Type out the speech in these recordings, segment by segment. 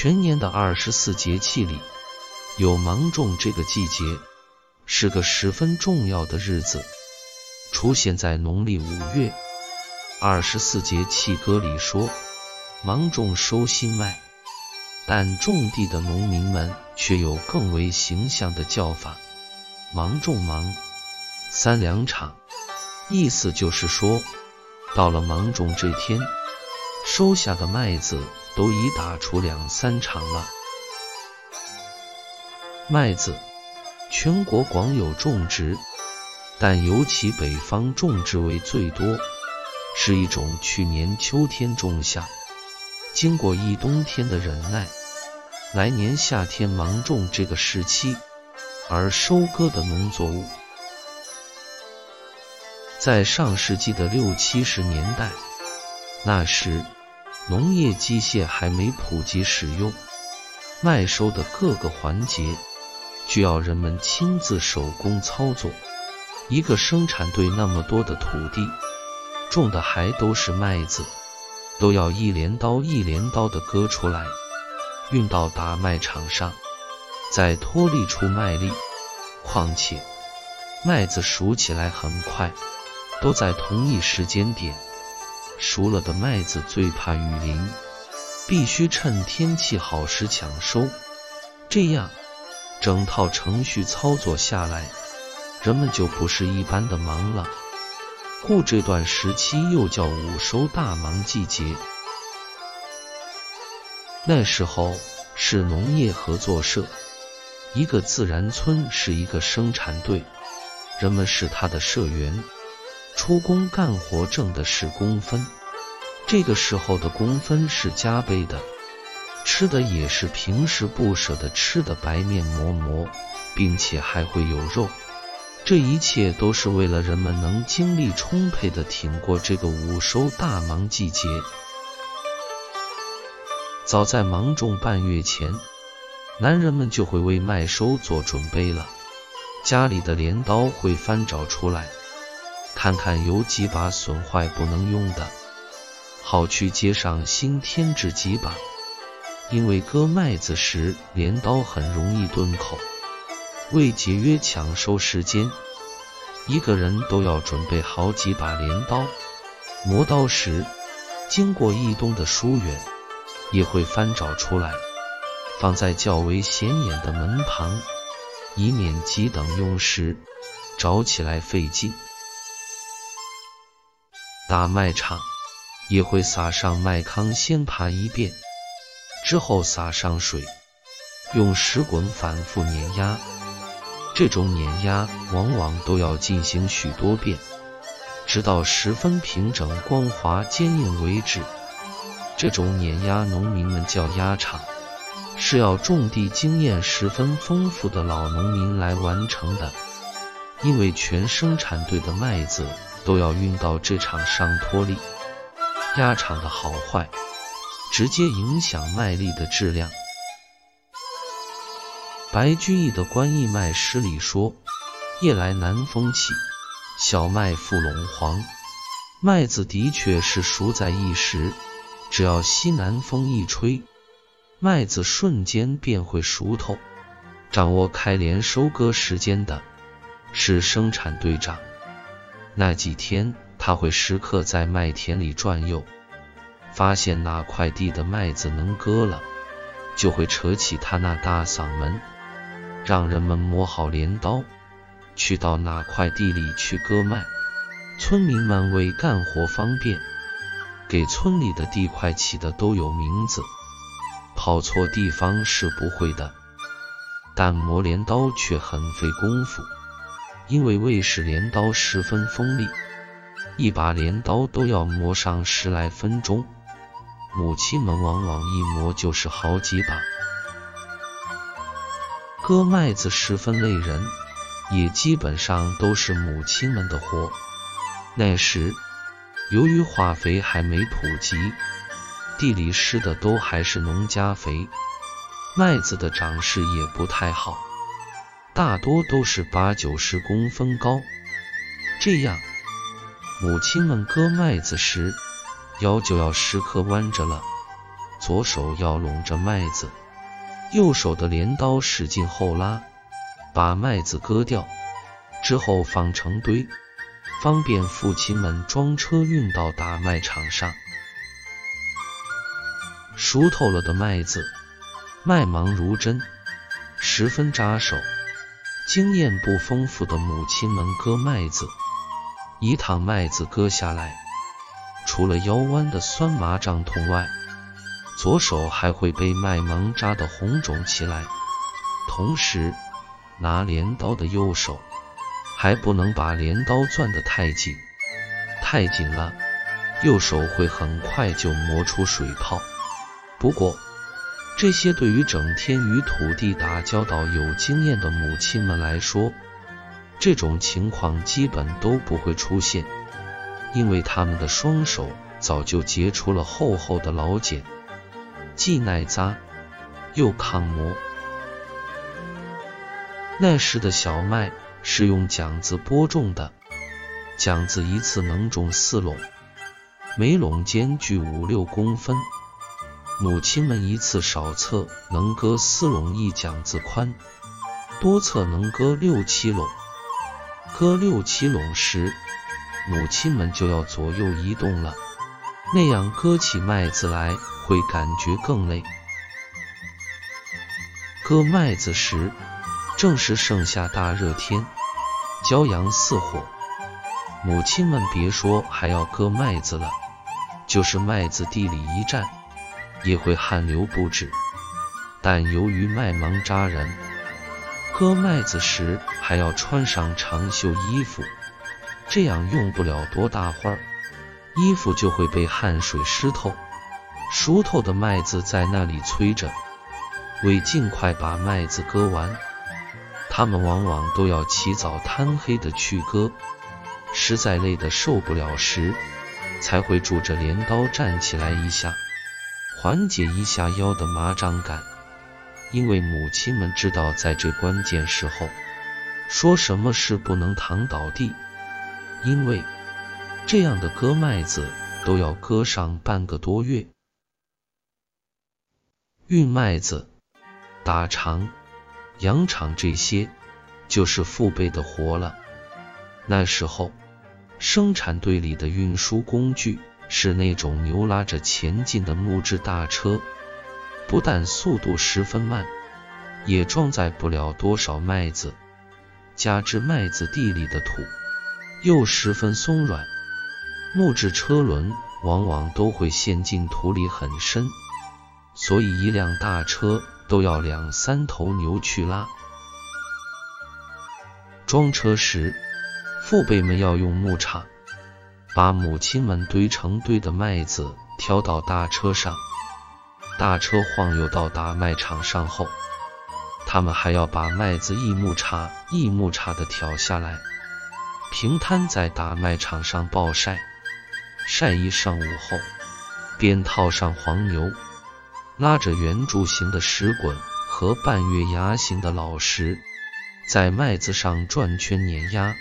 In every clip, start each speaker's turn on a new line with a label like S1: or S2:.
S1: 全年的二十四节气里，有芒种这个季节，是个十分重要的日子，出现在农历五月。二十四节气歌里说，芒种收新麦，但种地的农民们却有更为形象的叫法：芒种芒，三两场。意思就是说，到了芒种这天，收下的麦子。都已打出两三场了。麦子全国广有种植，但尤其北方种植为最多，是一种去年秋天种下，经过一冬天的忍耐，来年夏天芒种这个时期而收割的农作物。在上世纪的六七十年代，那时。农业机械还没普及使用，麦收的各个环节需要人们亲自手工操作。一个生产队那么多的土地，种的还都是麦子，都要一镰刀一镰刀的割出来，运到打麦场上，再脱粒出麦粒。况且麦子熟起来很快，都在同一时间点。熟了的麦子最怕雨淋，必须趁天气好时抢收。这样，整套程序操作下来，人们就不是一般的忙了。故这段时期又叫午收大忙季节。那时候是农业合作社，一个自然村是一个生产队，人们是他的社员。出工干活挣的是工分，这个时候的工分是加倍的，吃的也是平时不舍得吃的白面馍馍，并且还会有肉。这一切都是为了人们能精力充沛的挺过这个午收大忙季节。早在芒种半月前，男人们就会为麦收做准备了，家里的镰刀会翻找出来。看看有几把损坏不能用的，好去街上新添置几把。因为割麦子时镰刀很容易钝口，为节约抢收时间，一个人都要准备好几把镰刀。磨刀时，经过一冬的疏远，也会翻找出来，放在较为显眼的门旁，以免急等用时找起来费劲。打麦场也会撒上麦糠，先爬一遍，之后撒上水，用石滚反复碾压。这种碾压往往都要进行许多遍，直到十分平整、光滑、坚硬为止。这种碾压，农民们叫压场，是要种地经验十分丰富的老农民来完成的，因为全生产队的麦子。都要运到这场上脱粒，压场的好坏，直接影响麦粒的质量。白居易的《观义麦诗》里说：“夜来南风起，小麦覆陇黄。”麦子的确是熟在一时，只要西南风一吹，麦子瞬间便会熟透。掌握开镰收割时间的，是生产队长。那几天，他会时刻在麦田里转悠，发现哪块地的麦子能割了，就会扯起他那大嗓门，让人们磨好镰刀，去到哪块地里去割麦。村民们为干活方便，给村里的地块起的都有名字。跑错地方是不会的，但磨镰刀却很费功夫。因为卫士镰刀十分锋利，一把镰刀都要磨上十来分钟。母亲们往往一磨就是好几把。割麦子十分累人，也基本上都是母亲们的活。那时，由于化肥还没普及，地里施的都还是农家肥，麦子的长势也不太好。大多都是八九十公分高，这样，母亲们割麦子时，腰就要时刻弯着了，左手要拢着麦子，右手的镰刀使劲后拉，把麦子割掉，之后放成堆，方便父亲们装车运到大麦场上。熟透了的麦子，麦芒如针，十分扎手。经验不丰富的母亲们割麦子，一趟麦子割下来，除了腰弯的酸麻胀痛外，左手还会被麦芒扎得红肿起来。同时，拿镰刀的右手还不能把镰刀攥得太紧，太紧了，右手会很快就磨出水泡。不过，这些对于整天与土地打交道有经验的母亲们来说，这种情况基本都不会出现，因为他们的双手早就结出了厚厚的老茧，既耐扎又抗磨。那时的小麦是用桨子播种的，桨子一次能种四垄，每垄间距五六公分。母亲们一次少侧能割四垄一桨子宽，多侧能割六七垄。割六七垄时，母亲们就要左右移动了，那样割起麦子来会感觉更累。割麦子时，正是盛夏大热天，骄阳似火，母亲们别说还要割麦子了，就是麦子地里一站。也会汗流不止，但由于麦芒扎人，割麦子时还要穿上长袖衣服，这样用不了多大会儿，衣服就会被汗水湿透。熟透的麦子在那里催着，为尽快把麦子割完，他们往往都要起早贪黑的去割，实在累得受不了时，才会拄着镰刀站起来一下。缓解一下腰的麻胀感，因为母亲们知道，在这关键时候，说什么事不能躺倒地，因为这样的割麦子都要割上半个多月。运麦子、打场、养场这些，就是父辈的活了。那时候，生产队里的运输工具。是那种牛拉着前进的木质大车，不但速度十分慢，也装载不了多少麦子，加之麦子地里的土又十分松软，木质车轮往往都会陷进土里很深，所以一辆大车都要两三头牛去拉。装车时，父辈们要用木叉。把母亲们堆成堆的麦子挑到大车上，大车晃悠到大麦场上后，他们还要把麦子一木叉一木叉的挑下来，平摊在大麦场上暴晒，晒一上午后，便套上黄牛，拉着圆柱形的石滚和半月牙形的老石，在麦子上转圈碾压。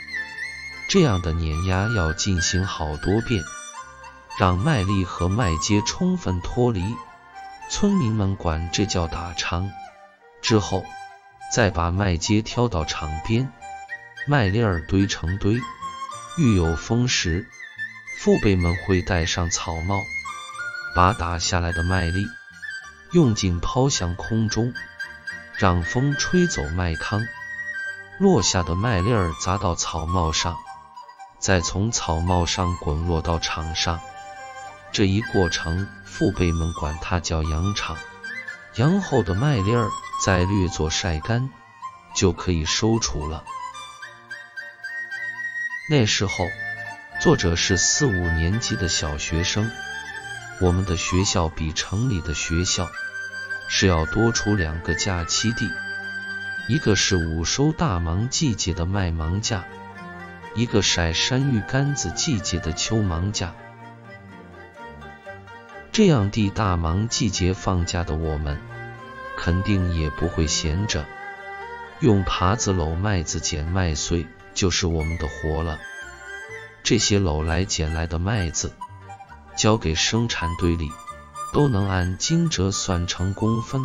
S1: 这样的碾压要进行好多遍，让麦粒和麦秸充分脱离。村民们管这叫打场。之后，再把麦秸挑到场边，麦粒儿堆成堆。遇有风时，父辈们会戴上草帽，把打下来的麦粒用劲抛向空中，让风吹走麦糠。落下的麦粒儿砸到草帽上。再从草帽上滚落到场上，这一过程，父辈们管它叫扬场。扬后的麦粒儿再略作晒干，就可以收储了。那时候，作者是四五年级的小学生。我们的学校比城里的学校是要多出两个假期地，一个是午收大忙季节的麦芒假。一个晒山芋干子季节的秋忙假，这样地大忙季节放假的我们，肯定也不会闲着，用耙子搂麦子、捡麦穗就是我们的活了。这些搂来捡来的麦子，交给生产队里，都能按斤折算成公分。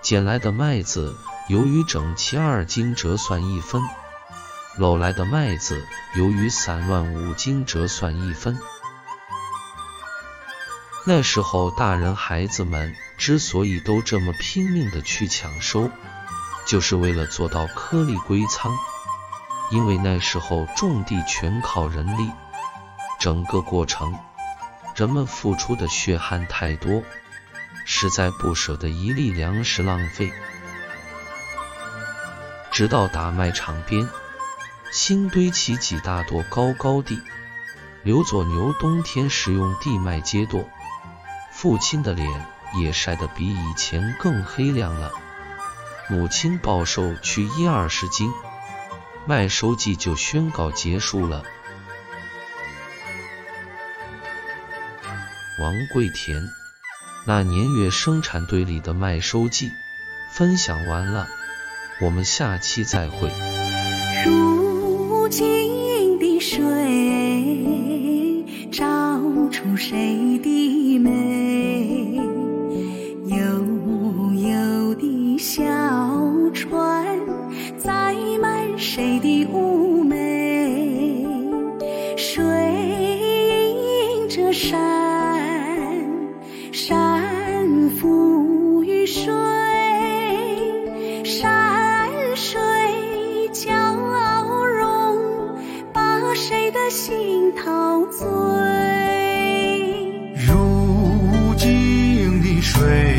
S1: 捡来的麦子，由于整齐二斤折算一分；搂来的麦子，由于散乱五斤折算一分。那时候，大人孩子们之所以都这么拼命的去抢收，就是为了做到颗粒归仓。因为那时候种地全靠人力，整个过程，人们付出的血汗太多。实在不舍得一粒粮食浪费，直到打麦场边，新堆起几大垛高高地。刘左牛冬天时用地麦接垛，父亲的脸也晒得比以前更黑亮了。母亲暴瘦去一二十斤，麦收季就宣告结束了。王贵田。那年月生产队里的麦收季分享完了，我们下期再会。
S2: 如今的水照出谁的美？betrayed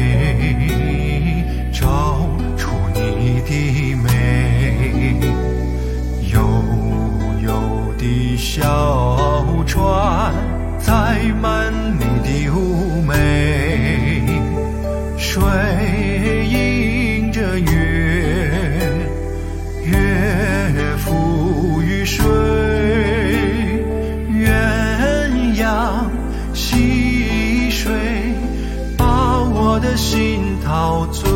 S3: 心陶醉